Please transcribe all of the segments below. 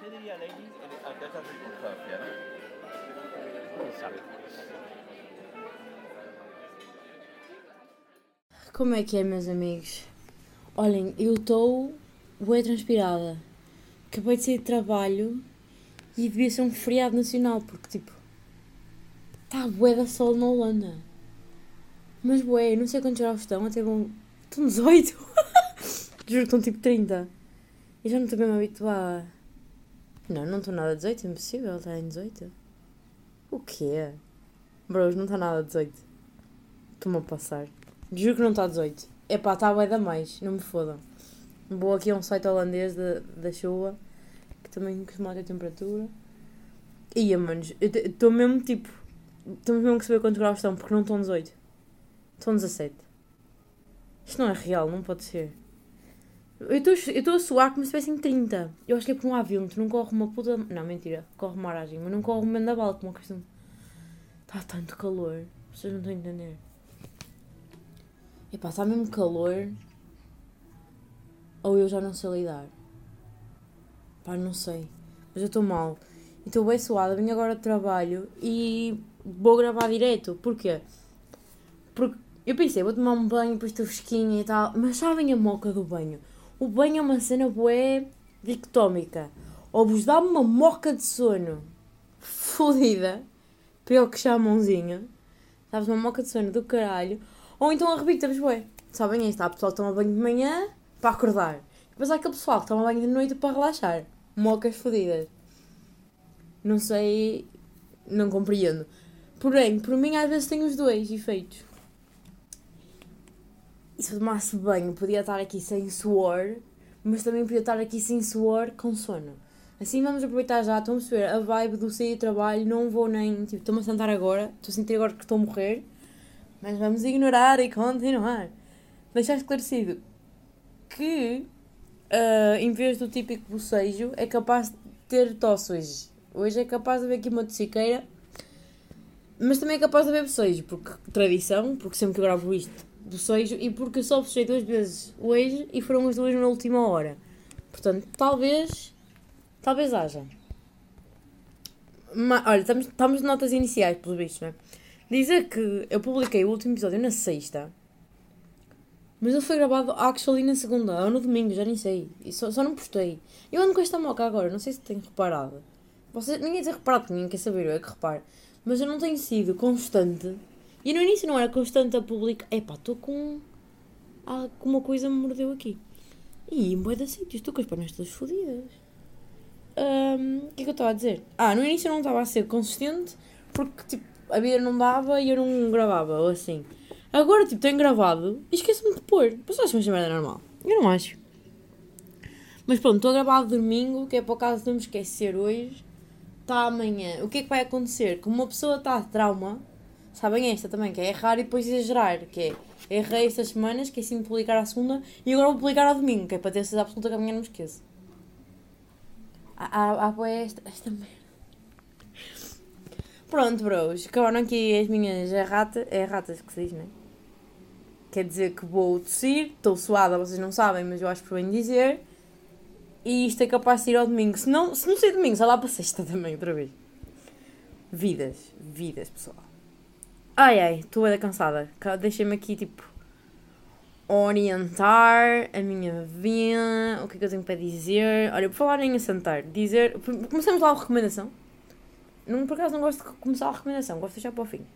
¿Qué diría? Acá está circunstancia. Como é que é, meus amigos? Olhem, eu estou bué transpirada. Acabei de sair de trabalho e devia ser um feriado nacional, porque tipo. Está bué da sol na Holanda. Mas bué, não sei quantos graus estão, até vão. Estão 18. Juro que estão tipo 30. Eu já não estou mesmo habituada. Não, não estou nada a 18, é impossível em 18. O quê? Bros, não está nada a 18. Estou-me a passar. Juro que não está a 18. Epá, está bué da mais, não me fodam. Vou aqui a um site holandês da, da chuva, que também costuma ter temperatura. Ia, manos, estou mesmo tipo. Temos mesmo que saber quantos graus estão, porque não estão 18. Estão 17. Isto não é real, não pode ser. Eu estou a suar como se tivessem 30. Eu acho que é por um avião, tu não corre uma puta. Não, mentira, corre uma aragem, mas não corre um vendaval como a questão. Está tanto calor, vocês não estão a entender. Epá, está mesmo calor. Ou eu já não sei lidar. Pá, não sei. Mas eu estou mal. E estou bem suada. Venho agora de trabalho e vou gravar direto. Porquê? Porque eu pensei, vou tomar um banho, depois estou fresquinha e tal. Mas sabem a moca do banho? O banho é uma cena bué dicotómica. Ou vos dá uma moca de sono fodida, pior que chamãozinho. Sabes, uma moca de sono do caralho. Ou então arrebita-vos bué. Sabem, aí está, a pessoa que toma banho de manhã para acordar. Depois há aquele pessoal que toma banho de noite para relaxar. Mocas fodidas. Não sei, não compreendo. Porém, por mim às vezes tem os dois efeitos. E se eu tomasse banho, podia estar aqui sem suor, mas também podia estar aqui sem suor com sono. Assim vamos aproveitar já, estão a perceber a vibe do sair de trabalho, não vou nem, tipo, estou-me a sentar agora, estou a sentir agora que estou a morrer, mas vamos ignorar e continuar. Deixar esclarecido que, uh, em vez do típico bocejo, é capaz de ter tosse hoje. Hoje é capaz de haver aqui uma tossiqueira, mas também é capaz de haver bocejo, porque tradição, porque sempre que eu gravo isto, bocejo, e porque eu só bocejei duas vezes hoje e foram as duas na última hora. Portanto, talvez, talvez haja. Mas, olha, estamos, estamos de notas iniciais, pelos vistos, não é? Dizer que eu publiquei o último episódio na sexta, mas ele foi gravado actually na segunda ou no domingo, já nem sei. E só, só não postei. Eu ando com esta moca agora, não sei se tenho reparado. Ninguém tem reparado, ninguém quer saber, eu é que reparo. Mas eu não tenho sido constante. E no início não era constante a publicar. Epá, estou com. Ah, com uma coisa me mordeu aqui. E em bué de sítios, estou com as pernas todas fodidas. O que é que eu estava a dizer? Ah, no início eu não estava a ser consistente porque tipo, a vida não dava e eu não gravava, ou assim. Agora, tipo, tenho gravado e esqueço-me de pôr. Mas acho que merda normal. Eu não acho. Mas pronto, estou a gravar domingo, que é por acaso de não me esquecer hoje. Está amanhã. O que é que vai acontecer? Como uma pessoa está de trauma, sabem esta também, que é errar e depois exagerar, que é errei estas semanas, que assim publicar à segunda, e agora vou publicar ao domingo, que é para ter certeza absoluta que amanhã não me esqueço. Há, há, esta, esta merda. Pronto, bros, acabaram aqui as minhas erratas, é erratas que se diz, não é? Quer dizer que vou tossir, estou suada, vocês não sabem, mas eu acho por bem dizer. E isto é capaz de ir ao domingo. Se não, se não ser domingo, sai lá para sexta também, outra vez. Vidas, vidas, pessoal. Ai ai, estou bem cansada. Deixem-me aqui, tipo, orientar a minha vida. O que é que eu tenho para dizer? Olha, por falar em assentar, dizer. Começamos lá a recomendação. Não, por acaso não gosto de começar a recomendação, gosto de deixar para o fim.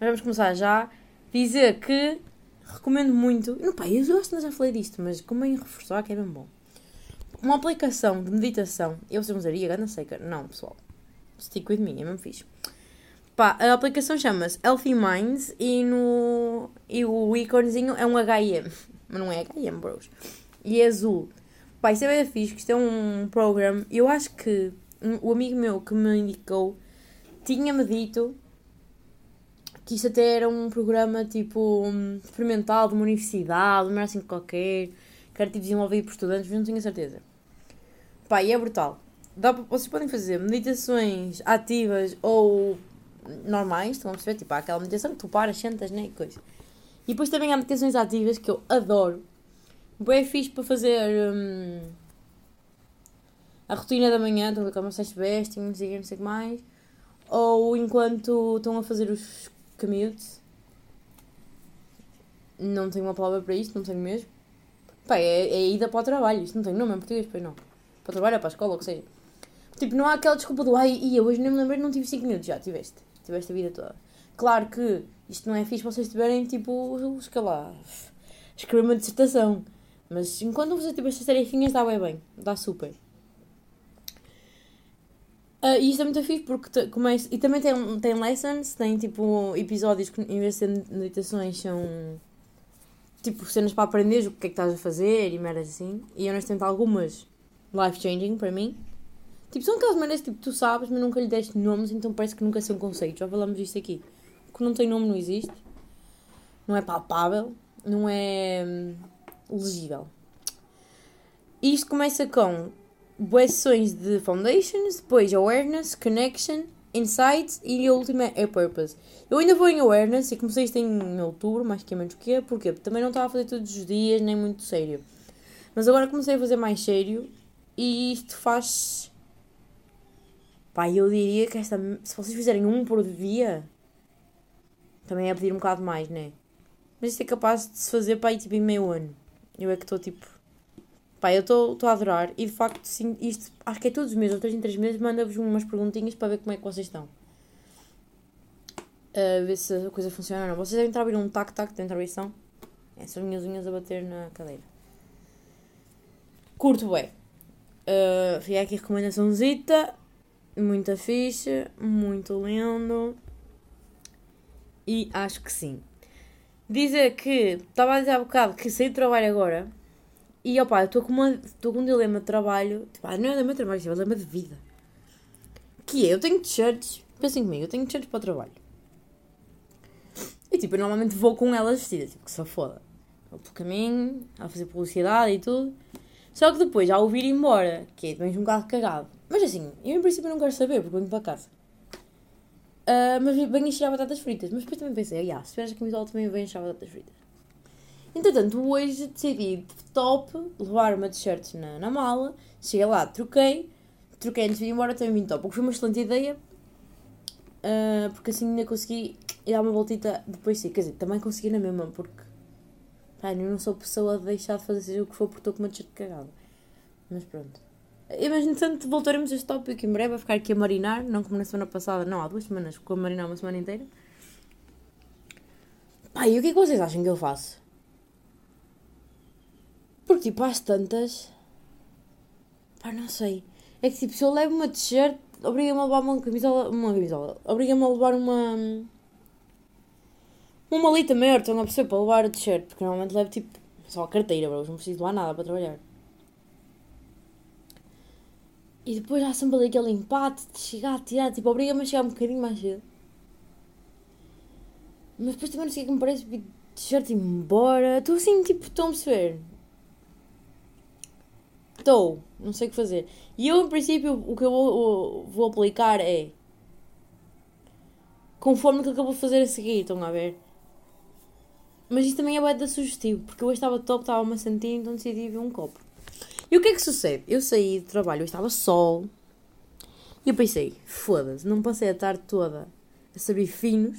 Mas vamos começar já. Dizer que recomendo muito. Não, pá, eu gosto, já falei disto, mas como em reforçar que é bem bom. Uma aplicação de meditação. Eu sei usaria, gana seca. Não, pessoal. Stick with me, é mesmo fixe. Pá, a aplicação chama-se Healthy Minds e, no, e o íconezinho é um HM. Mas não é HM, bros. E é azul. Pá, isso é bem fixe, isto é um programa. Eu acho que o amigo meu que me indicou tinha-me dito que isto até era um programa tipo experimental de uma universidade, uma assim qualquer, que era tipo desenvolvido por estudantes, mas não tinha certeza. Pá, e é brutal. Dá, vocês podem fazer meditações ativas ou normais, estão a perceber? Tipo, há aquela meditação que tu paras, sentas, né? E coisa. E depois também há meditações ativas que eu adoro. Bem fixe para fazer. Hum, a rotina da manhã, estão a como se vestem, não sei o que, mais. Ou enquanto estão a fazer os commutes. Não tenho uma palavra para isto, não tenho mesmo. Pá, é, é ida para o trabalho, isto não tem nome em português, pois não. Para o trabalho, para a escola, o que seja. Tipo, não há aquela desculpa do ai, ia, hoje nem me lembrei, não tive 5 minutos. Já tiveste. Tiveste a vida toda. Claro que isto não é fixe vocês tiverem, tipo, escrever uma dissertação. Mas enquanto você tipo estas tarefinhas, dá bem bem. Dá super. Uh, e isto é muito fixe porque começa. E também tem, tem lessons, tem tipo episódios que em vez de ser meditações são tipo cenas para aprender o que é que estás a fazer e merdas assim. E honestamente algumas life changing para mim. Tipo, são aquelas maneiras tipo tu sabes, mas nunca lhe deste nomes, então parece que nunca são conceitos. Já falamos disto aqui. O que não tem nome não existe. Não é palpável. Não é hum, legível. Isto começa com sessões de foundations, depois awareness, connection, insights e a última é purpose. Eu ainda vou em awareness e comecei isto em outubro, mais que é menos que é, porque também não estava a fazer todos os dias, nem muito sério. Mas agora comecei a fazer mais sério e isto faz. Pá, eu diria que esta. Se vocês fizerem um por dia, também é pedir um bocado mais, né? Mas isto é capaz de se fazer para aí tipo em meio ano. Eu é que estou tipo Pá, eu estou a adorar e de facto, sim, isto acho que é todos os meses, ou três em três meses, manda-vos umas perguntinhas para ver como é que vocês estão. Uh, ver se a coisa funciona ou não. Vocês devem estar a ouvir um tac-tac dentro da. É, são as minhas unhas a bater na cadeira. Curto bem. Uh, fica aqui a recomendaçãozita. Muita ficha, muito lindo. E acho que sim. Dizer que, estava a dizer há bocado que saí do trabalho agora e eu estou com, com um dilema de trabalho. Tipo, não é dilema de trabalho, é um dilema de vida. Que é, eu tenho t-shirts, pensem comigo, eu tenho t-shirts para o trabalho. E tipo, eu normalmente vou com elas vestidas, tipo, que se foda. Vou pelo caminho, a fazer publicidade e tudo. Só que depois, ao vir embora, que é, vens um bocado cagado. Mas assim, eu em princípio não quero saber, porque venho para casa. Uh, mas venho encher batatas fritas. Mas depois também pensei, ah, se tiveres a camisola também venho encher batatas fritas. Entretanto, hoje decidi, top, levar uma t-shirt na, na mala. Cheguei lá, troquei. Troquei antes de ir embora, também vim top. Porque foi uma excelente ideia. Uh, porque assim ainda consegui dar uma voltita depois sim. Quer dizer, também consegui na mesma, porque. Pá, eu não sou pessoa de deixar de fazer seja o que for porque estou com uma t-shirt cagada. Mas pronto. Mas, entretanto, voltaremos a este tópico em breve. Vai ficar aqui a marinar. Não como na semana passada, não, há duas semanas. Ficou a marinar uma semana inteira. Pá, e o que é que vocês acham que eu faço? Porque, tipo, às tantas. Pá, não sei. É que, tipo, se eu levo uma t-shirt, obriga-me a levar uma camisola. Uma camisola. Obriga-me a levar uma. Uma malita maior, estão a perceber, para levar a t-shirt. Porque normalmente levo, tipo, só a carteira, bro. Não preciso levar nada para trabalhar. E depois há sempre aquele empate de chegar, tirar, tipo, obriga-me a chegar um bocadinho mais cedo. Mas depois também não sei o que me parece, tipo, t-shirt embora. Estou assim, tipo, estão a perceber? Estou, não sei o que fazer. E eu, em princípio, o que eu vou, vou aplicar é. Conforme aquilo que eu vou fazer a seguir, estão a ver? Mas isto também é bem da sugestivo, porque eu hoje estava top, estava-me a então decidi ver um copo. E o que é que sucede? Eu saí do trabalho, eu estava sol, e eu pensei, foda-se, não passei a tarde toda a saber finos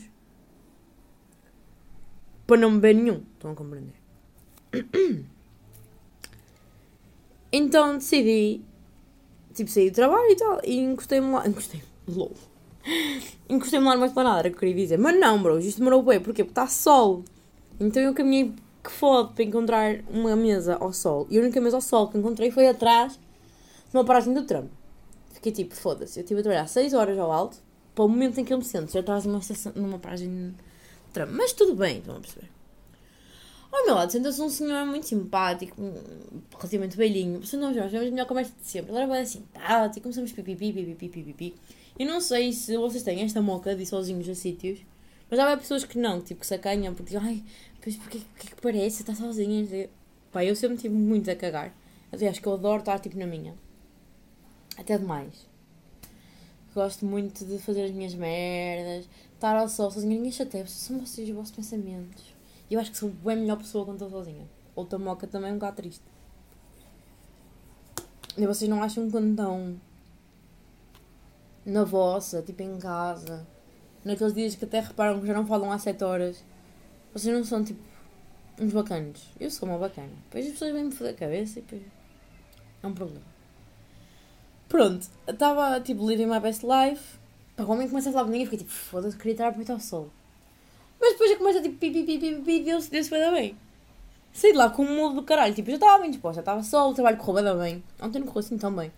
para não beber nenhum. Estão a compreender? Então decidi, tipo, sair do trabalho e tal, e encostei-me lá, encostei-me, lol. Encostei-me lá numa esplanada, era que eu queria dizer. Mas não, bro, isto demorou bem, porquê? Porque está sol. Então eu caminhei que fode para encontrar uma mesa ao sol. E a única mesa ao sol que encontrei foi atrás de uma paragem do tram. Fiquei tipo, foda-se, eu estive a trabalhar 6 horas ao alto para o momento em que eu me sento atrás de uma, estação, numa paragem de tram. Mas tudo bem, estão a perceber? Ao meu lado senta-se um senhor muito simpático, relativamente velhinho. Portanto, nós tivemos a melhor conversa de sempre. Ele era bem e começamos pipipi, pipipi, pipipi. E não sei se vocês têm esta moca de ir sozinhos a sítios, mas há pessoas que não, tipo, que se acanham, porque dizem, ai, pois porquê, porquê que parece? Está sozinha? Pá, eu sempre tive muito a cagar. Aliás, que eu adoro estar, tipo, na minha. Até demais. Gosto muito de fazer as minhas merdas, estar ao sol sozinha, ninguém chateia, são vocês os vossos pensamentos. E eu acho que sou bem melhor pessoa quando estou sozinha. Outra moca também é um bocado triste. E vocês não acham quando estão na vossa, tipo em casa, naqueles dias que até reparam que já não falam há 7 horas, vocês não são tipo uns bacanos. Eu sou uma bacana. Depois as pessoas vêm-me foder a cabeça e depois é um problema. Pronto, estava tipo living my best life. Pá, o homem começa a falar comigo e fiquei tipo, foda-se, queria estar a aproveitar o sol. Mas depois já começa tipo, pi, pi, pi, pi, pi, Deus, Deus vai dar bem. Saí de lá com um mudo do caralho, tipo, já estava bem disposta, estava só, o trabalho correu bem, bem. Ontem não correu assim tão bem.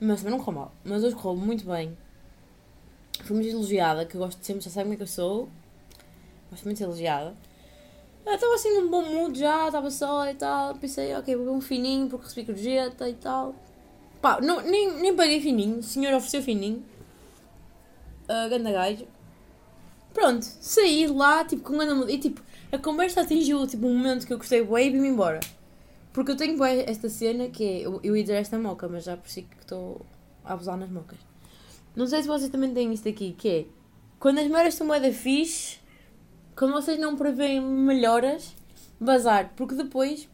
Mas também não correu mal. Mas hoje correu muito bem. Fui muito elogiada, que eu gosto de sempre, já sabem como é que eu sou. Gosto muito de ser elogiada. Estava assim num bom mood já, estava só e tal. Pensei, ok, vou beber um fininho porque recebi gorjeta e tal. Pá, não, nem, nem paguei fininho, o senhor ofereceu fininho. Uh, ganda gajo. Pronto, saí lá, tipo, com grande mood. E tipo, a conversa atingiu tipo, um momento que eu gostei e vim-me embora. Porque eu tenho esta cena que é, eu, eu ia dizer esta moca, mas já si que estou a abusar nas mocas. Não sei se vocês também têm isto aqui, que é, quando as meras estão bué da fixe, quando vocês não prevêem melhoras, bazar. Porque depois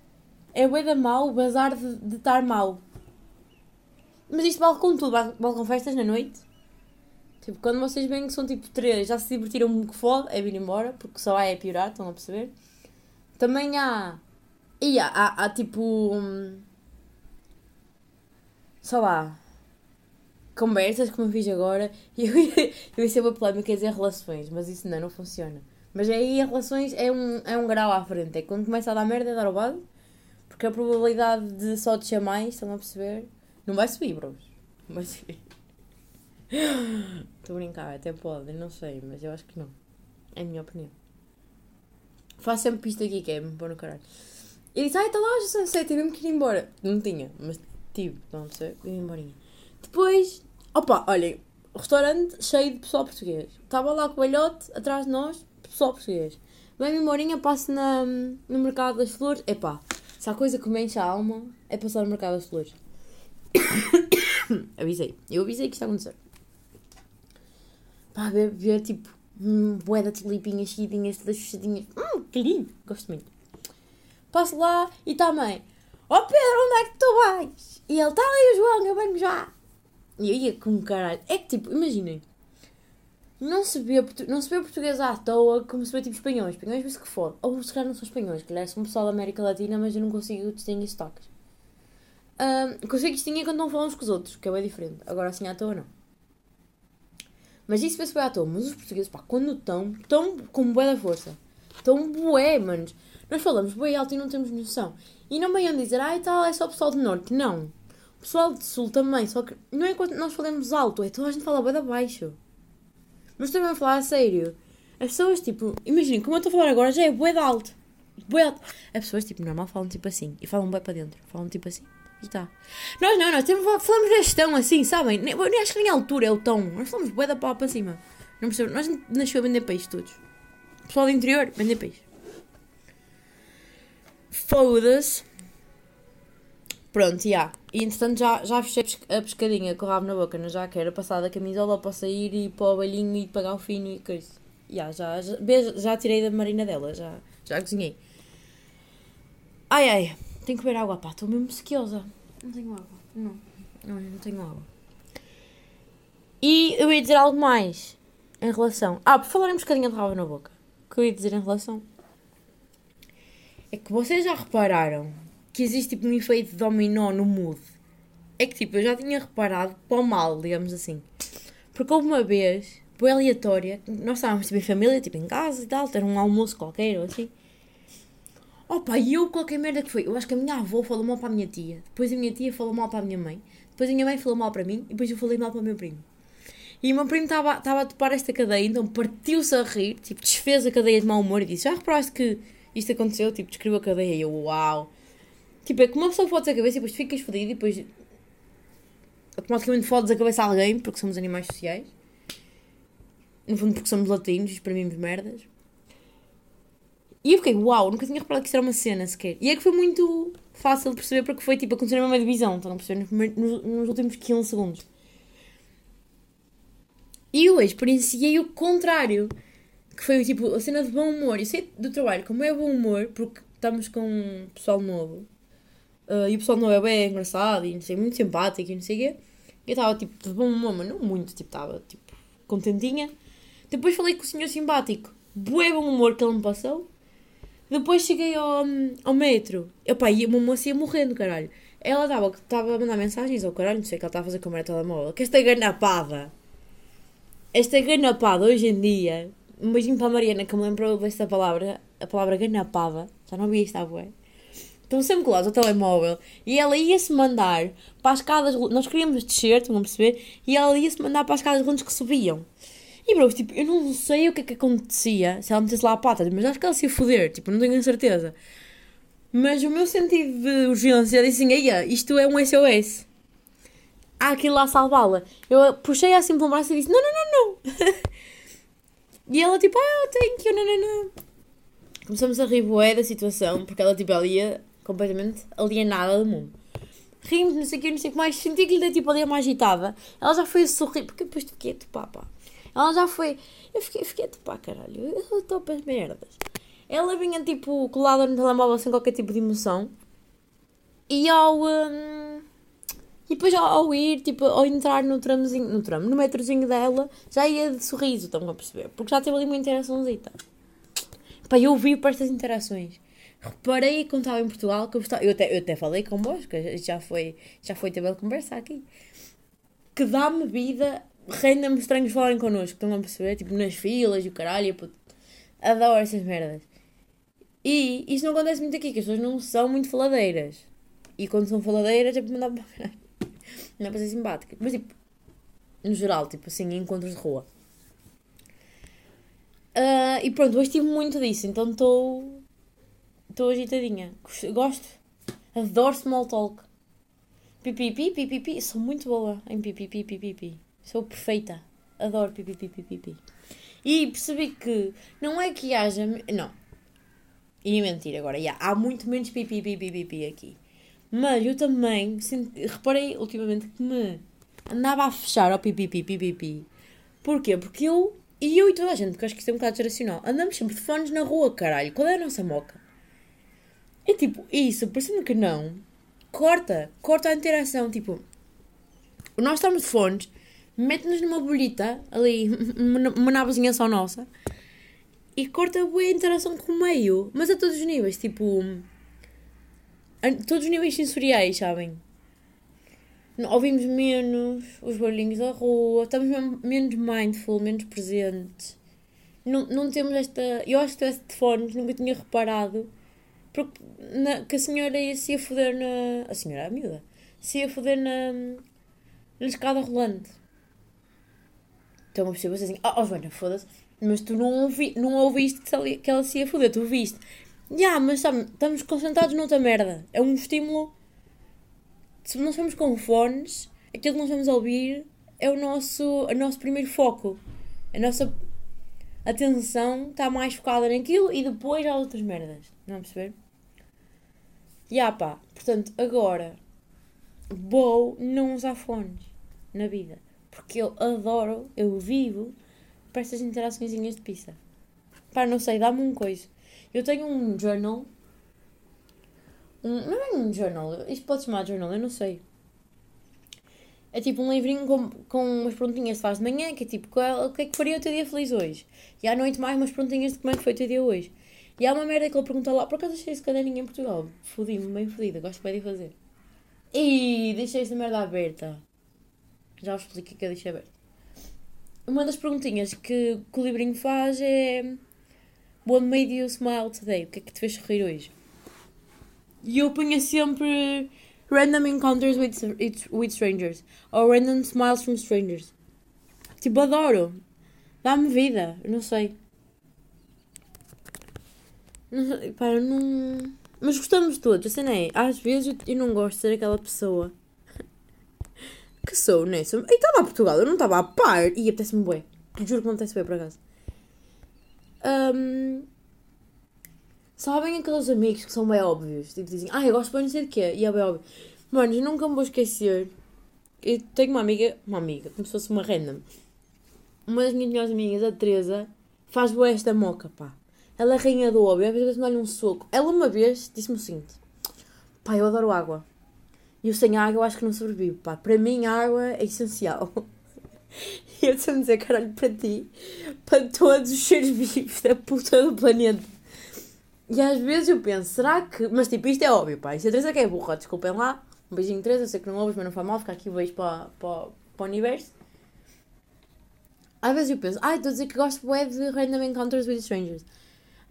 é bué da mal, bazar de, estar mal. Mas isto vale com tudo, vale, com festas na noite. Tipo, quando vocês veem que são tipo três, já se divertiram muito que foda, é vir embora, porque só vai é piorar, estão a perceber? Também há. E há, há, há tipo. hum, sei lá. Conversas como eu fiz agora. E eu, eu ia ser uma polémica dizer relações, mas isso não, não funciona. Mas aí as relações é um, é um grau à frente. É quando começa a dar merda, é dar o base. Porque a probabilidade de só descer mais, estão a perceber? Não vai subir, bros. Não subir. Estou a brincar, até pode, não sei, mas eu acho que não. É a minha opinião. Faço sempre isto aqui, que é me pôr no caralho. E disse, ai, está lá, já sei, sei, tive mesmo que ir embora. Não tinha, mas tive, a perceber? Vim embora. Depois, opa, olhem, restaurante cheio de pessoal português. Estava lá com o velhote, atrás de nós, pessoal português. Vem-me embora, passo na, no Mercado das Flores. Epá, se há coisa que me enche a alma, é passar no Mercado das Flores. avisei. Eu avisei que isto ia acontecer. Pá, ver, ver tipo, hum, de tulipinhas, seguidinhas, todas fechadinhas. Hum, que lindo. Gosto muito. Passo lá e está a mãe. Ó Pedro, onde é que tu vais? E ele, está ali o João, eu venho já. E eu ia com caralho. É que tipo, imaginem. Não se, vê, não se vê português à toa como se vê tipo espanhóis. Espanhóis vê-se que foda. Ou se calhar não são espanhóis, que calhar são pessoal da América Latina, mas eu não consigo distinguir sotaques. Ahm, consigo distinguir quando não falam uns com os outros, que é bem diferente. Agora assim à toa não. Mas isso vê-se bem à toa. Mas os portugueses, pá, quando estão, estão com bué da força. Estão bué, manos. Nós falamos bué alto e não temos noção. E não venham dizer, ai tal, é só o pessoal do norte. Não. Pessoal do sul também, só que não é quando nós falamos alto, é toda a gente fala da baixo. Mas também a falar a sério. As pessoas, tipo, imaginem, como eu estou a falar agora, já é bué de alto. Bué alto. As pessoas, tipo, normal falam tipo assim. E falam bué para dentro. Falam tipo assim. E tá. Nós não, nós temos, falamos neste tom assim, sabem? Nem, nem acho que nem a altura é o tom. Nós falamos bué da pau para cima. Não percebo. Nós nasceu a vender peixe todos. Pessoal do interior, vender peixe. Foda-se. Pronto, já. E entretanto já, já fechei a pesca- a pescadinha com o rabo na boca, não já quero passar da camisola para sair e para o balhinho e pagar o fino e coisa. Já, já, já, já tirei da marina dela, já, já cozinhei. Ai ai, tenho que beber água, pá, estou mesmo sequiosa. Não tenho água, não, não, não tenho água. E eu ia dizer algo mais em relação. Ah, por falar em pescadinha de rabo na boca, o que eu ia dizer em relação. É que vocês já repararam que existe tipo um efeito dominó no mood. É que tipo, eu já tinha reparado para o mal, digamos assim. Porque houve uma vez, foi aleatória, nós estávamos tipo em família, tipo em casa e tal, ter um almoço qualquer ou assim. Opa, e eu qualquer merda que foi. Eu acho que a minha avó falou mal para a minha tia, depois a minha tia falou mal para a minha mãe, depois a minha mãe falou mal para mim e depois eu falei mal para o meu primo. E o meu primo estava a topar esta cadeia, então partiu-se a rir, tipo, desfez a cadeia de mau humor e disse: Já reparaste que isto aconteceu? Tipo, descreveu a cadeia e eu, uau. Tipo, é que uma pessoa fodes a cabeça e depois ficas fodido e depois automaticamente fodes a cabeça a alguém porque somos animais sociais. No fundo, porque somos latinos e exprimimos merdas. E eu fiquei, uau, nunca tinha reparado que isso era uma cena sequer. E é que foi muito fácil de perceber porque foi tipo acontecer na mesma divisão, estão a perceber? Nos, nos, últimos 15 segundos. E eu experienciei o contrário. Que foi tipo a cena de bom humor. Eu sei do trabalho como é bom humor, porque estamos com um pessoal novo. Uh, e o pessoal não é bem engraçado e não sei, muito simpático e não sei o quê. Eu estava tipo de bom humor, mas não muito, tipo, estava tipo contentinha. Depois falei com o senhor simpático, bué bom humor que ele me passou. Depois cheguei ao, ao metro. Epá, e uma moça ia morrendo, caralho. Ela estava a mandar mensagens ao caralho, não sei o que ela estava a fazer com o telemóvel. Que esta ganapada, esta ganapada hoje em dia, um beijinho para a Mariana que me lembrou desta palavra, a palavra ganapada, já não vi isto há bué. Estão sempre colados ao telemóvel e ela ia-se mandar para as escadas, nós queríamos descer, estão a perceber? E ela ia-se mandar para as escadas rondas que subiam. E bro, tipo, eu não sei o que é que acontecia se ela metesse lá a pata, mas acho que ela se ia foder, tipo, não tenho a certeza. Mas o meu sentido de urgência disse assim, Eia, isto é um SOS. Há aquilo lá salvá-la. Eu puxei assim pelo braço e disse, não, não, não, não. e ela tipo, ah, thank you, não, não, não. Começamos a rir bué da situação, porque ela tipo, ela ia completamente alienada do mundo. Rimos, não sei o que, não sei o que mais. Senti que lhe dei tipo ali uma agitada. Ela já foi a sorrir, porque depois fiquei a topar, pá. Ela já foi. Eu fiquei, fiquei a topar, caralho. Eu estou para as merdas. Ela vinha tipo colada no telemóvel sem qualquer tipo de emoção. E ao. Um, e depois ao, ao, ir, tipo, ao entrar no tramozinho, no tramo, no metrozinho dela, já ia de sorriso, estão a perceber? Porque já teve ali uma interaçãozita. Pá, eu vi para estas interações. Reparei quando estava em Portugal que eu. Eu até, eu até falei convosco, já foi, já foi tema de conversa aqui. Que dá-me vida, renda-me estranhos falarem connosco, estão a perceber? Tipo, nas filas e o caralho, puto. Adoro essas merdas. E isto não acontece muito aqui, que as pessoas não são muito faladeiras. E quando são faladeiras é para mandar para Não é para ser simpática. Mas tipo, no geral, tipo assim, encontros de rua. Uh, e pronto, hoje tive muito disso, então estou. Estou agitadinha. Gosto. Adoro small talk. Pipipi, pipipi. Sou muito boa em pipipi, pipipi. Sou perfeita. Adoro pipipi, pipipi. E percebi que não é que haja. Não, e mentira agora, yeah, há muito menos pipi, pipi, pipi aqui. Mas eu também reparei ultimamente que me andava a fechar ao pipi, pipi, pipi. Porquê? Porque eu, e eu e toda a gente, porque acho que isto é um bocado geracional, andamos sempre de fones na rua, caralho. Qual é a nossa moca? É tipo, isso, parecendo que não, corta, corta a interação. Tipo, nós estamos de fones, mete-nos numa bolita, ali, uma, navezinha só nossa e corta a interação com o meio, mas a todos os níveis, tipo. A todos os níveis sensoriais, sabem? Ouvimos menos os barulhinhos da rua, estamos menos mindful, menos presentes. Não, não temos esta. Eu acho que tivesse de fones, nunca tinha reparado porque na, que a senhora ia se ia foder na. A senhora, a miúda, se ia foder na. na escada rolante. Então uma pessoa assim: Oh, oh Joana, foda-se mas tu não, ouvi, não ouviste que ela se ia foder, tu ouviste. Já, yeah, mas sabe, estamos concentrados noutra merda. É um estímulo. Se nós estamos com fones, aquilo que nós vamos ouvir é o nosso, o nosso primeiro foco. A nossa atenção está mais focada naquilo e depois há outras merdas. Não é perceber? Já yeah, pá, portanto, agora vou não usar fones na vida. Porque eu adoro, eu vivo para estas interações de pizza. Pá, não sei, dá-me um coisa. Eu tenho um journal. Um, não é um journal, isto pode chamar de journal, eu não sei. É tipo um livrinho com, com umas prontinhas que faz de manhã, que é tipo, qual, o que é que faria o teu dia feliz hoje? E à noite mais umas prontinhas de como é que foi o teu dia hoje. E há uma merda que ele pergunta lá, por acaso achei esse caderninho em Portugal. Fodi-me, bem fodida, gosto bem de fazer. E deixei esta merda aberta. Já vos explico que eu deixei aberta uma das perguntinhas que, que o livrinho faz é What made you smile today? O que é que te fez sorrir hoje? E eu punha sempre Random encounters with, with strangers ou Random smiles from strangers. Tipo, adoro. Dá-me vida. Não sei. Não para, não... Mas gostamos todos, assim não é? Às vezes eu, eu não gosto de ser aquela pessoa que sou nessa. E estava a Portugal, eu não estava a par. E apetece-me bué. Juro que não apetece bué, por acaso. Um, sabem aqueles amigos que são bem óbvios? Tipo, dizem, ah, eu gosto bem não sei de quê. E é bem óbvio. Mano, eu nunca me vou esquecer. Eu tenho uma amiga, uma amiga, como se fosse uma random. Uma das minhas melhores amigas, a Teresa, faz boa esta moca, pá. Ela é rainha do óbvio, às vezes me dá um soco. Ela uma vez disse-me o seguinte: Pá, eu adoro água. E eu sem água eu acho que não sobrevivo, pá. Para mim, água é essencial. E eu estou a dizer, caralho, para ti, para todos os seres vivos da puta do planeta. E às vezes eu penso, será que. Mas tipo, isto é óbvio, pá. Isto é Teresa que é burra, desculpem lá. Um beijinho, Teresa. Eu sei que não ouves, mas não faz mal ficar aqui. Beijo para, para, para o universo. Às vezes eu penso, ai, estou a dizer que gosto bué de Random Encounters with Strangers.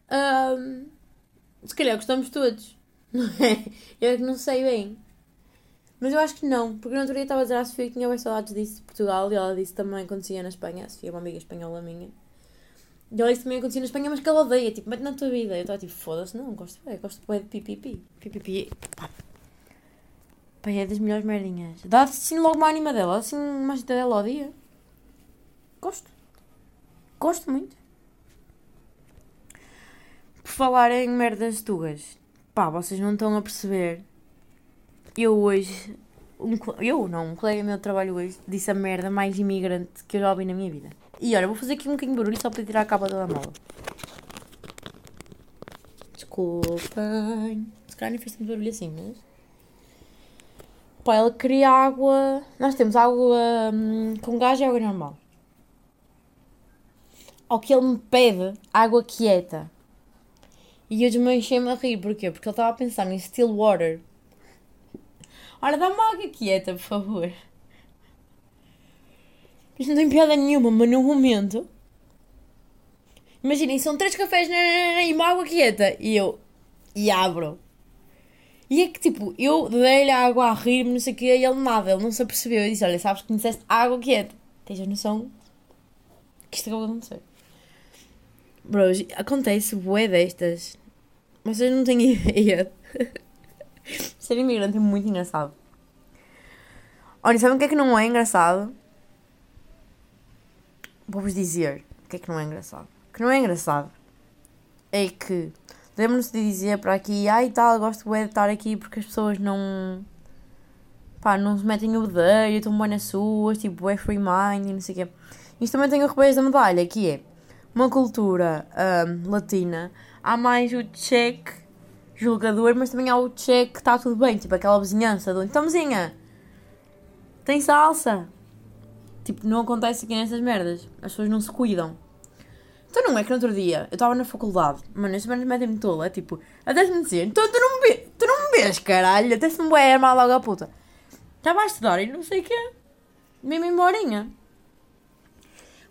Ahm, se calhar gostamos todos, não é? Eu é que não sei bem. Mas eu acho que não, porque no outro dia estava a dizer à Sofia que tinha bem saudades disso de Portugal e ela disse também acontecia na Espanha. A Sofia é uma amiga espanhola minha. E ela disse também acontecia na Espanha, mas que ela odeia, tipo, mete na tua vida. Eu estava tipo, foda-se, não, gosto bem, gosto bem de pipipi. Pipipi, pá. Pá, é das melhores merdinhas. Dá assim logo uma anima dela, assim uma agita dela ao dia. Gosto. Gosto muito. Por falar em merdas tugas, pá, vocês não estão a perceber. Eu hoje, um, eu não, um colega meu de trabalho hoje disse a merda mais imigrante que eu já ouvi na minha vida. E olha, vou fazer aqui um bocadinho de barulho só para tirar a capa da telemóvel. Desculpem. Se calhar nem fez tanto barulho assim, mas. Pá, ele queria água. Nós temos água hum, com gás e água normal. Ao que ele me pede água quieta. E eu desmanchei-me a rir. Porquê? Porque ele estava a pensar em still water. Ora, dá-me água quieta, por favor. Isto não tem piada nenhuma, mas no momento. Imaginem, são três cafés e uma água quieta. E eu. E abro. E é que tipo, eu dei-lhe água a rir-me, não sei o quê, e ele nada, ele não se apercebeu. Eu disse: Olha, sabes que me disseste água quieta. Tens a noção que isto acabou de acontecer. Bros, acontece bué destas. Vocês não têm ideia. Ser imigrante é muito engraçado. Olha, sabem o que é que não é engraçado? Vou-vos dizer o que é que não é engraçado. O que não é engraçado é que lembro-se de dizer para aqui, ai tal, gosto bué de estar aqui porque as pessoas não. pá, não se metem o bedelho, estão bem nas suas, tipo, é free mind e não sei o quê. Isto também tem o revés da medalha, que é uma cultura ahm, latina, há mais o check julgador, mas também há o check que está tudo bem, tipo aquela vizinhança do então vizinha, tem salsa. Tipo, não acontece aqui nestas merdas. As pessoas não se cuidam. Então não é que no outro dia eu estava na faculdade, mano, as merdas metem-me tola, tipo, até se me dizer, então tu não me vês, tu não me vês, caralho, até se me vai armar logo a puta. Estava a estudar e não sei o quê. Mesmo emborinha.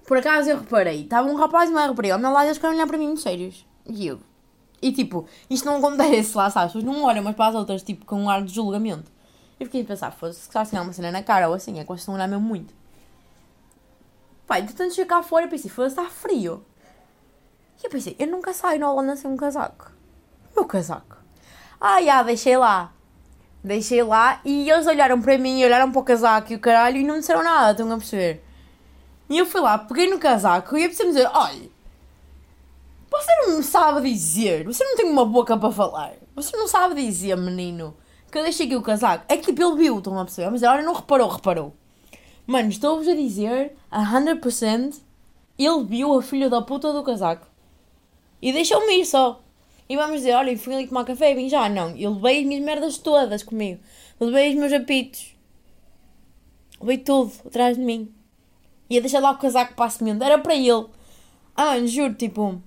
Por acaso eu reparei, estava um rapaz e uma rapariga ao meu lado eles a olhar para mim sérios. E eu. E tipo, isto não acontece lá, sabes? As pessoas não olham umas para as outras, tipo, com um ar de julgamento. Eu fiquei a pensar, foda-se, se uma cena na cara ou assim, é que estão a olhar mesmo muito. Pai, de tanto chegar fora, pensei, foda-se, está frio. E eu pensei, eu nunca saio na Holanda sem um casaco. Meu casaco. Ah, já, deixei lá. Deixei lá e eles olharam para mim, olharam para o casaco e o caralho e não me disseram nada, estão a perceber? E eu fui lá, peguei no casaco e eu preciso dizer, olha, você não me sabe dizer, você não tem uma boca para falar, você não sabe dizer, menino, que eu deixei aqui o casaco. É que tipo, ele viu, estão a perceber? Mas agora não reparou, reparou. Mano, estou-vos a dizer, a 100%, ele viu a filha da puta do casaco. E deixou-me ir só. E vamos dizer, olha, fui ali tomar café e vim já. Não, eu levei as minhas merdas todas comigo. Eu levei os meus apitos. Levei tudo atrás de mim. Ia deixar lá o casaco para a semente. Era para ele. Ah, mano, juro, tipo...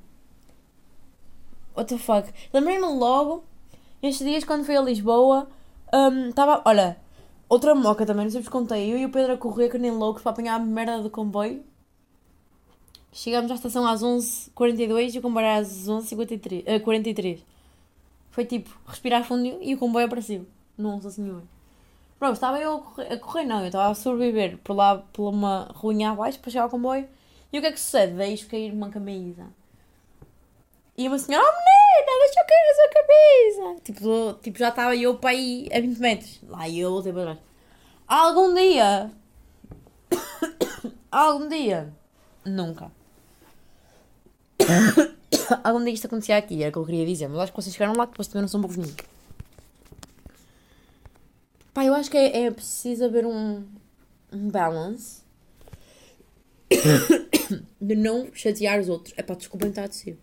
What the fuck? Lembrei-me logo, estes dias, quando fui a Lisboa, estava... olha, outra moca também, não sei se vos contei. Eu e o Pedro a correr que nem loucos para apanhar a merda do comboio. Chegamos à estação às 11h42 e o comboio era às 11h43. eh, 43. Foi tipo, respirar fundo e o comboio apareceu. Não sei Bro, estava eu a correr, a correr não, eu estava a sobreviver por lá, por uma ruinha abaixo para chegar ao comboio. E o que é que sucede? Deixo cair uma camisa. E uma senhora, oh menina, deixa eu cair a sua camisa. Tipo, tipo já estava eu para aí a 20 metros. Lá eu voltei para trás. Algum dia. Algum dia. Nunca. Algum dia isto acontecia aqui, era o que eu queria dizer, mas acho que vocês chegaram lá que depois também não são poucos nenhum. Pá, eu acho que é, é preciso haver um, um balance de não chatear os outros. É para desculpem estar a.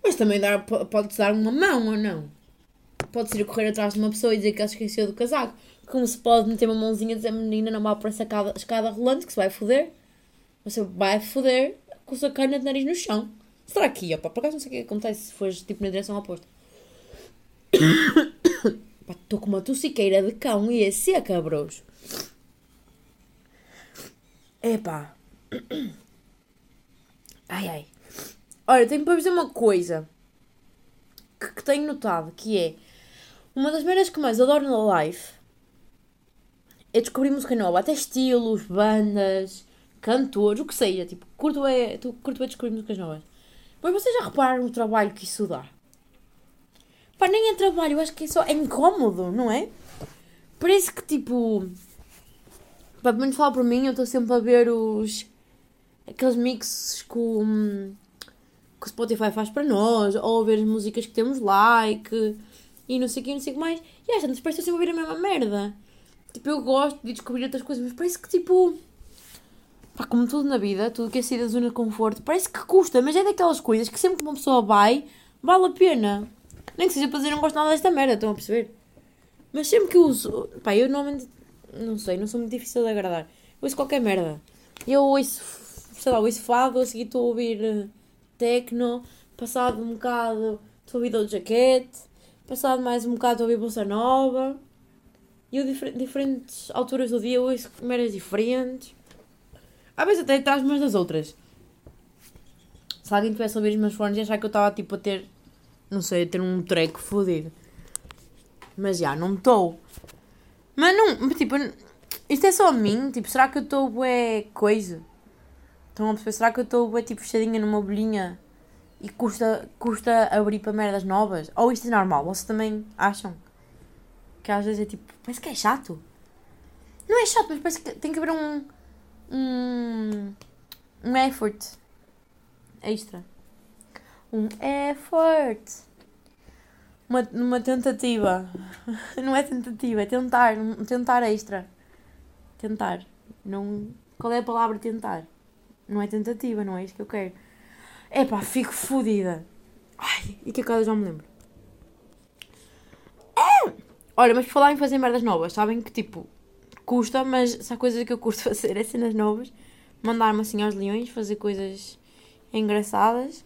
Mas também dar, pode-se dar uma mão ou não? pode ser correr atrás de uma pessoa e dizer que ela esqueceu do casaco. Como se pode meter uma mãozinha e dizer, menina, não vá para essa escada, escada rolante que se vai foder. Você vai foder com a sua cana de nariz no chão. Será que, opa, por acaso não sei o que acontece se fores tipo na direção oposta. Estou com uma tossiqueira de cão e é seca, bros. Epá. Ai ai. Olha, tenho para dizer uma coisa que, que tenho notado que é uma das maneiras que mais adoro na life é descobrir música nova, até estilos, bandas, cantores, o que seja. Tipo, curto é, curto é descobrir músicas novas. Mas vocês já repararam o trabalho que isso dá? Pá, nem é trabalho, eu acho que é só é incómodo, não é? Parece que tipo. Pá, pelo menos falar por mim, eu estou sempre a ver os. aqueles mixes com. que o Spotify faz para nós, ou a ver as músicas que temos like, e não sei o que, não sei o que mais. E às vezes parece que eu sempre ouvir a mesma merda. Tipo, eu gosto de descobrir outras coisas, mas parece que tipo. Pá, como tudo na vida, tudo que é sair da zona de conforto, parece que custa, mas é daquelas coisas que sempre que uma pessoa vai, vale a pena. Nem que seja para dizer não gosto nada desta merda, estão a perceber? Mas sempre que eu uso. Pá, eu normalmente. Não sei, não sou muito difícil de agradar. Eu ouço qualquer merda. Eu ouço. Sei lá, ouço fado, a seguir estou a ouvir uh, techno, passado um bocado estou a ouvir Doja Cat, passado mais um bocado estou a ouvir Bolsa Nova. E eu, difer diferentes alturas do dia, ouço merdas diferentes. Às vezes até atrás umas das outras. Se alguém tivesse a ouvir os meus fones e achar que eu estava tipo a ter. Não sei, ter um treco fodido. Mas já, não estou. Mas não, tipo, isto é só a mim? Tipo, será que eu estou bué coisa? Estão a perceber? Será que eu estou bué tipo fechadinha numa bolinha e custa, custa abrir para merdas novas? Ou isto é normal? Vocês também acham? Que às vezes é tipo, parece que é chato. Não é chato, mas parece que tem que haver um. um. um effort extra. Um effort. Uma, uma tentativa. Não é tentativa, é tentar. Um tentar extra. Tentar. Não. Qual é a palavra tentar? Não é tentativa, não é isso que eu quero. É pá, fico fodida. Ai, e que a cada já me lembro. É! Olha, mas por falar em fazer merdas novas, sabem que tipo, custa, mas se há coisas que eu curto fazer é cenas novas. Mandar-me assim aos leões, fazer coisas engraçadas.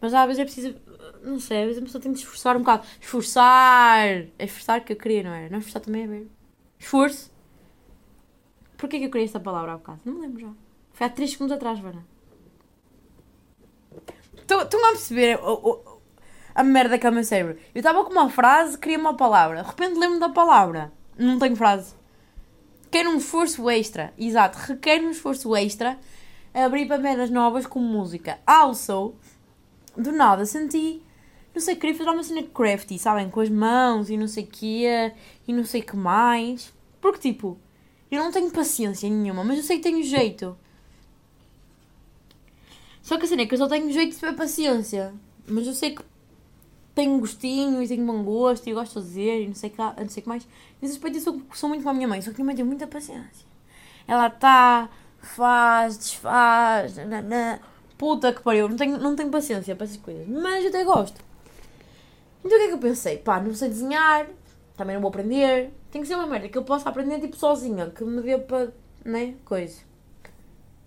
Mas às vezes é preciso. Não sei, às vezes a pessoa tem de esforçar um bocado. Esforçar! É esforçar que eu queria, não era? Não esforçar também é ver. Esforço. Porquê que eu queria esta palavra há bocado? Não me lembro já. Foi há 3 segundos atrás, Vana. Estão a perceber a merda que é o meu cérebro? Eu estava com uma frase, queria uma palavra. De repente lembro da palavra. Não tenho frase. Quer um esforço extra. Exato, requer um esforço extra abrir para merdas novas com música. Also, do nada senti, não sei, queria fazer uma cena crafty, sabem? Com as mãos e não sei o quê e não sei o que mais. Porque, tipo, eu não tenho paciência nenhuma, mas eu sei que tenho jeito. Só que a cena é que eu só tenho jeito de ter paciência. Mas eu sei que tenho gostinho e tenho bom gosto e gosto de fazer e não sei o que, não sei que mais. Nesse aspecto eu sou, sou muito com a minha mãe, só que a minha mãe tem muita paciência. Ela está faz, desfaz, nanã. Puta que pariu, não tenho, não tenho paciência para essas coisas, mas eu até gosto. Então o que é que eu pensei? Pá, não sei desenhar, também não vou aprender, tem que ser uma merda que eu possa aprender tipo sozinha, que me dê para, né, coisa.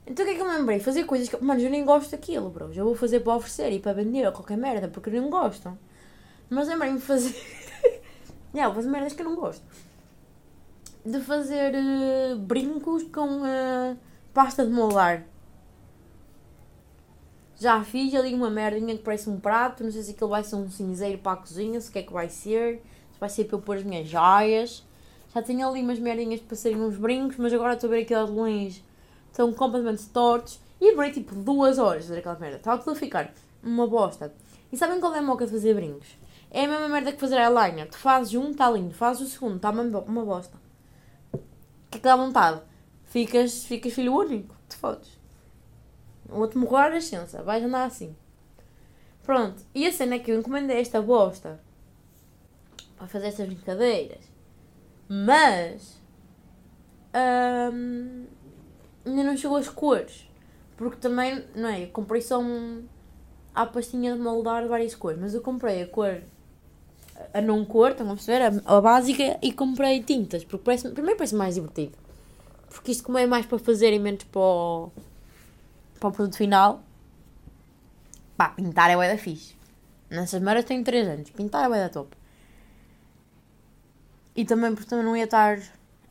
Então o que é que eu me lembrei? Fazer coisas que, mano, eu nem gosto daquilo, bro, já vou fazer para oferecer e para vender qualquer merda, porque não gosto. Mas lembrei-me de fazer, yeah, vou fazer merdas que eu não gosto. De fazer uh, brincos com... Uh, pasta de moldar. Já fiz ali uma merdinha que parece um prato. Não sei se aquilo vai ser um cinzeiro para a cozinha, se o que é que vai ser. Se vai ser para eu pôr as minhas joias. Já tenho ali umas merdinhas para serem uns brincos, mas agora estou a ver aqueles longe. Estão completamente tortos. E demorei tipo duas horas a fazer aquela merda. Estava tudo a ficar uma bosta. E sabem qual é a moca de fazer brincos? É a mesma merda que fazer eyeliner. Tu fazes um, está lindo. Fazes o segundo, está uma, uma bosta. O que é que dá vontade? ficas, ficas filho único, te fodes. Vou-te morrer a ciência, vais andar assim. Pronto, e a cena é que eu encomendei esta bosta para fazer estas brincadeiras, mas hum, ainda não chegou as cores, porque também, não é? Eu comprei só um, a pastinha de moldar várias cores, mas eu comprei a cor a não cor, estão a perceber? A, a básica e comprei tintas, porque parece, primeiro parece mais divertido. Porque isto como é mais para fazer e menos para o, para o produto final, pá, pintar é bué da fixe. Nessas meras tenho 3 anos, pintar é bué da top. E também porque também não ia estar,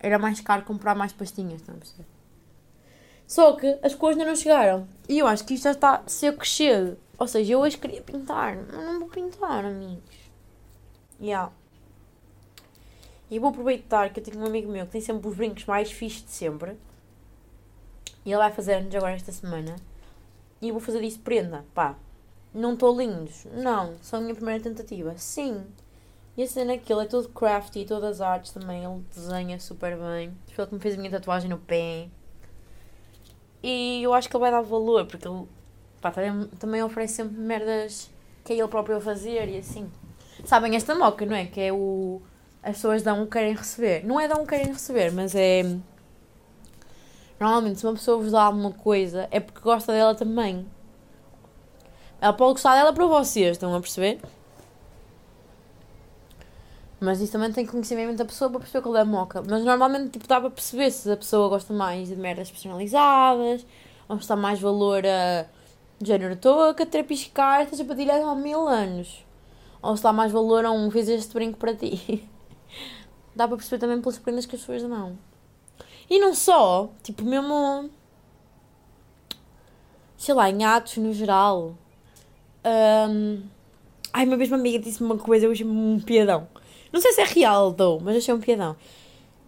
era mais caro comprar mais pastinhas, estão a perceber? Só que as cores ainda não chegaram. E eu acho que isto já está seco cedo. Ou seja, eu hoje queria pintar, mas não vou pintar, amigos. Yeah. E vou aproveitar que eu tenho um amigo meu que tem sempre os brincos mais fixos de sempre. E ele vai fazer anos agora esta semana. E eu vou fazer disso prenda. Pá, não estou lindos. Não, são a minha primeira tentativa. Sim. E a cena é que ele é todo crafty, todas as artes também. Ele desenha super bem. Foi ele que me fez a minha tatuagem no pé. E eu acho que ele vai dar valor, porque ele pá, também, também oferece sempre merdas que é ele próprio a fazer e assim. Sabem esta moca, não é? Que é o. As pessoas dão o que querem receber. Não é dão o que querem receber, mas é. Normalmente, se uma pessoa vos dá alguma coisa, é porque gosta dela também. Ela pode gostar dela para vocês, estão a perceber? Mas isso também tem conhecimento da pessoa para perceber qual é a moca. Mas normalmente tipo, dá para perceber se a pessoa gosta mais de merdas personalizadas, ou se está mais valor a género, estou a catrapiscar esta sapatilha há mil anos. Ou se dá mais valor a um fez este brinco para ti. dá para perceber também pelas prendas que as pessoas dão. E não só, tipo, mesmo. Sei lá, em atos no geral. Um, ai, uma vez uma amiga disse-me uma coisa, eu achei um piadão. Não sei se é real, dou, mas achei um piadão.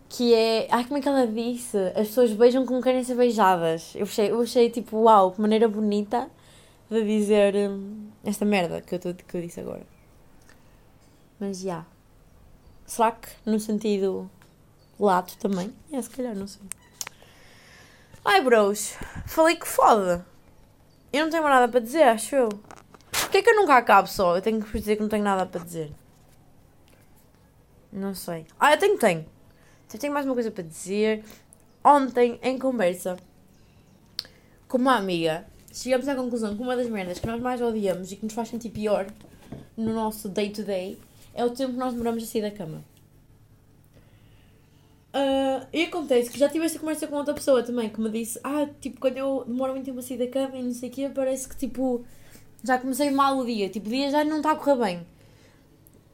Que é. Ai, como é que ela disse? As pessoas beijam como querem ser beijadas. Eu achei, eu achei tipo, uau, que maneira bonita de dizer hum, esta merda que eu, tô, que eu disse agora. Mas já. Yeah. Será que no sentido lato também? É, se calhar, não sei. Ai, bros, falei que foda. Eu não tenho mais nada para dizer, acho eu. Porquê é que eu nunca acabo só? Eu tenho que dizer que não tenho nada para dizer. Não sei. Ah, eu tenho, tenho. Eu tenho mais uma coisa para dizer. Ontem, em conversa com uma amiga, chegamos à conclusão que uma das merdas que nós mais odiamos e que nos faz sentir pior no nosso day-to-day -day, é o tempo que nós demoramos a sair da cama. Uh, e acontece que já tive esta conversa com outra pessoa também que me disse: Ah, tipo, quando eu demoro muito tempo a sair da cama e não sei o quê, parece que tipo já comecei mal o dia. Tipo, o dia já não está a correr bem.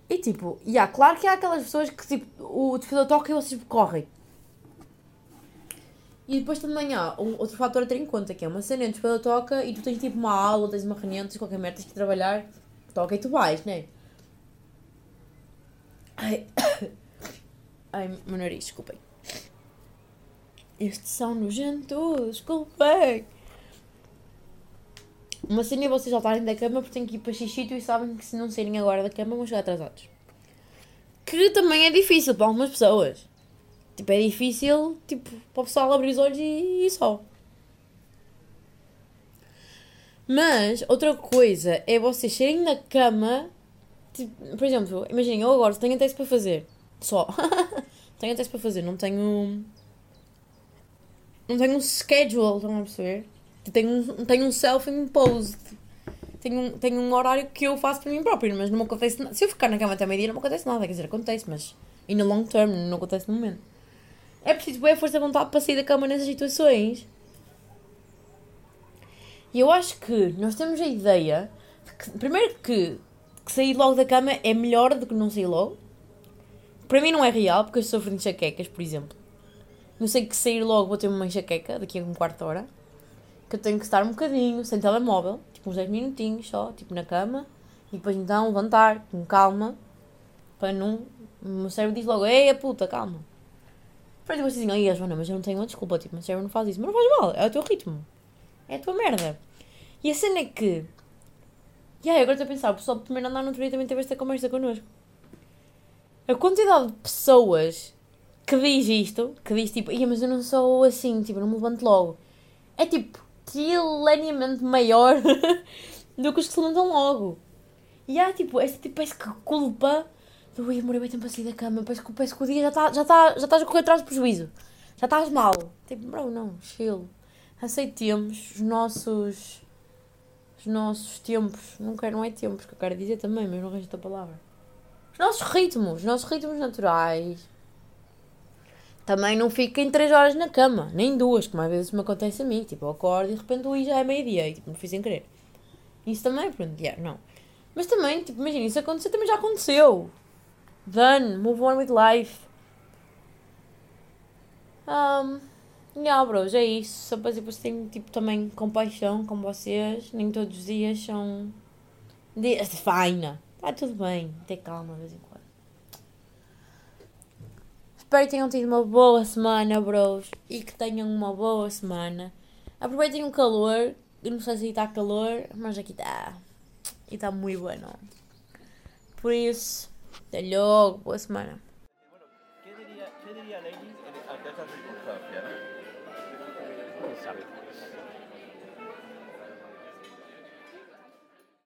E tipo, e há, claro que há aquelas pessoas que tipo, o despertador toca e vocês tipo, correm. E depois também há um, outro fator a ter em conta, que é uma cena, o despertador toca e tu tens tipo uma aula, tens uma reunião, tens qualquer merda, tens que trabalhar, toca e tu vais, né? Ai, ai meu nariz, desculpem. Estes são nojentos, desculpem. Uma cena é vocês saltarem da cama porque têm que ir para xixi e sabem que se não saírem agora da cama vão chegar atrasados. Que também é difícil para algumas pessoas. Tipo, é difícil, tipo, para o pessoal abrir os olhos e, e só. Mas, outra coisa é vocês saírem da cama. Tipo, por exemplo, imaginem, eu agora tenho até isso para fazer. Só. tenho até isso para fazer, não tenho. Não tenho um schedule, estão a perceber? Tenho, tenho um self-imposed. Tenho, tenho um horário que eu faço para mim próprio, mas não acontece nada. Se eu ficar na cama até meio-dia, não me acontece nada. Quer dizer, acontece, mas. E no long term, não acontece no momento. É preciso ter força de vontade para sair da cama nessas situações. E eu acho que nós temos a ideia. Que, primeiro que, que sair logo da cama é melhor do que não sair logo. Para mim não é real, porque eu sofro de enxaquecas, por exemplo. Não sei que sair logo vou ter uma enxaqueca daqui a um quarto de hora que eu tenho que estar um bocadinho sem telemóvel, tipo uns 10 minutinhos só, tipo na cama, e depois então levantar com calma, para não. O meu cérebro diz logo, ei, a puta, calma. Depois depois dizem, ai, Joana, mas eu não tenho uma desculpa, tipo, o meu cérebro não faz isso. Mas não faz mal, é o teu ritmo, é a tua merda. E a cena é que. E aí, agora estou a pensar, o pessoal do primeiro andar no outro dia também teve esta conversa connosco. A quantidade de pessoas que diz isto, que diz tipo, ia, mas eu não sou assim, tipo, não me levanto logo. É tipo, trileniamente maior do que os que se levantam logo. E há tipo, esta tipo, parece que culpa do ui, demorei bem tempo a sair da cama, parece que, parece que o dia já está já tá, já estás a correr atrás do prejuízo. Já estás mal. Tipo, bro, não, chill. Aceitemos os nossos. Os nossos tempos. Não, quero, não é tempos que eu quero dizer também, mas não arranjo a palavra. Os nossos ritmos, os nossos ritmos naturais. Também não fiquem 3 horas na cama, nem duas, como às vezes me acontece a mim. Tipo, eu acordo e de repente ui, já é meio-dia e tipo, não fiz sem querer. Isso também, pronto, yeah, não. Mas também, tipo, imagina, isso acontecer também já aconteceu. Done, move on with life. Um, yeah, bros, é isso. Só para dizer que tenho, tipo, também compaixão com vocês. Nem todos os dias são dias de faina. Está tudo bem, ter calma de vez em quando. Espero que tenham tido uma boa semana, bros. E que tenham uma boa semana. Aproveitem o calor. Eu não sei se está calor, mas aqui está. E está muito bueno. Por isso, até logo. Boa semana. Bueno, ¿qué diría, qué diría